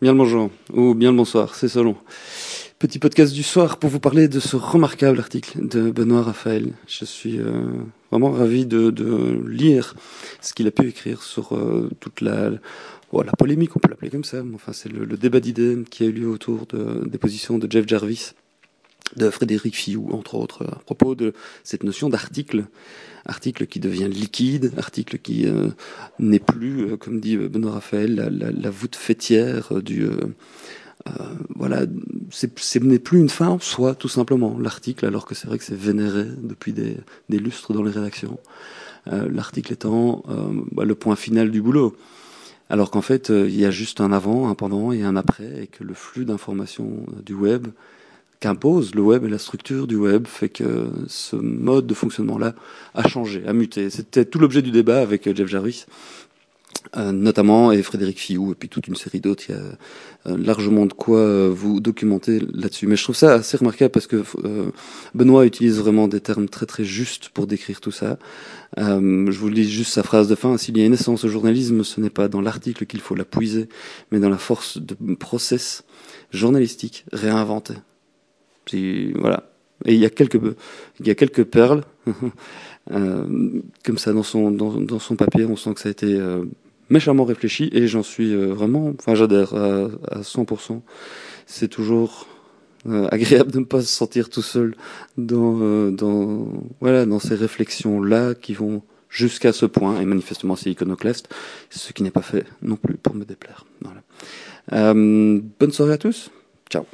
Bien le bonjour, ou bien le bonsoir, c'est selon. Petit podcast du soir pour vous parler de ce remarquable article de Benoît Raphaël. Je suis euh, vraiment ravi de, de, lire ce qu'il a pu écrire sur euh, toute la, oh, la polémique, on peut l'appeler comme ça. Enfin, c'est le, le, débat d'idées qui a eu lieu autour de, des positions de Jeff Jarvis de Frédéric Fillou, entre autres, à propos de cette notion d'article, article qui devient liquide, article qui euh, n'est plus, euh, comme dit Benoît Raphaël, la, voûte fêtière du... Euh, euh voilà, ce n'est plus une fin en soi, tout simplement, l'article, alors que c'est vrai que c'est vénéré depuis des, lustres dans les rédactions. Euh, l'article étant bah, le point final du boulot. Alors qu'en fait, il y a juste un avant, un pendant et un après, et que le flux d'informations du web qu'impose le web et la structure du web fait que ce mode de fonctionnement-là a changé, a muté. C'était tout l'objet du débat avec Jeff Jarvis, euh, notamment, et Frédéric Fillou, et puis toute une série d'autres. Il y a euh, largement de quoi euh, vous documenter là-dessus. Mais je trouve ça assez remarquable parce que Benoît utilise vraiment des termes très très justes pour décrire tout ça. je vous lis juste sa phrase de fin. S'il y a une essence au journalisme, ce n'est pas dans l'article qu'il faut la puiser, mais dans la force de process journalistique réinventé. Voilà. Et il y a quelques, il y a quelques perles, euh, comme ça dans son, dans, dans, son papier, on sent que ça a été euh, méchamment réfléchi et j'en suis euh, vraiment, enfin j'adhère à, à 100%. C'est toujours agréable de ne pas se sentir tout seul dans, dans, voilà, dans ces réflexions-là qui vont jusqu'à ce point, et manifestement c'est iconoclaste, ce qui n'est pas fait non plus pour me déplaire. Bonne soirée à tous, ciao.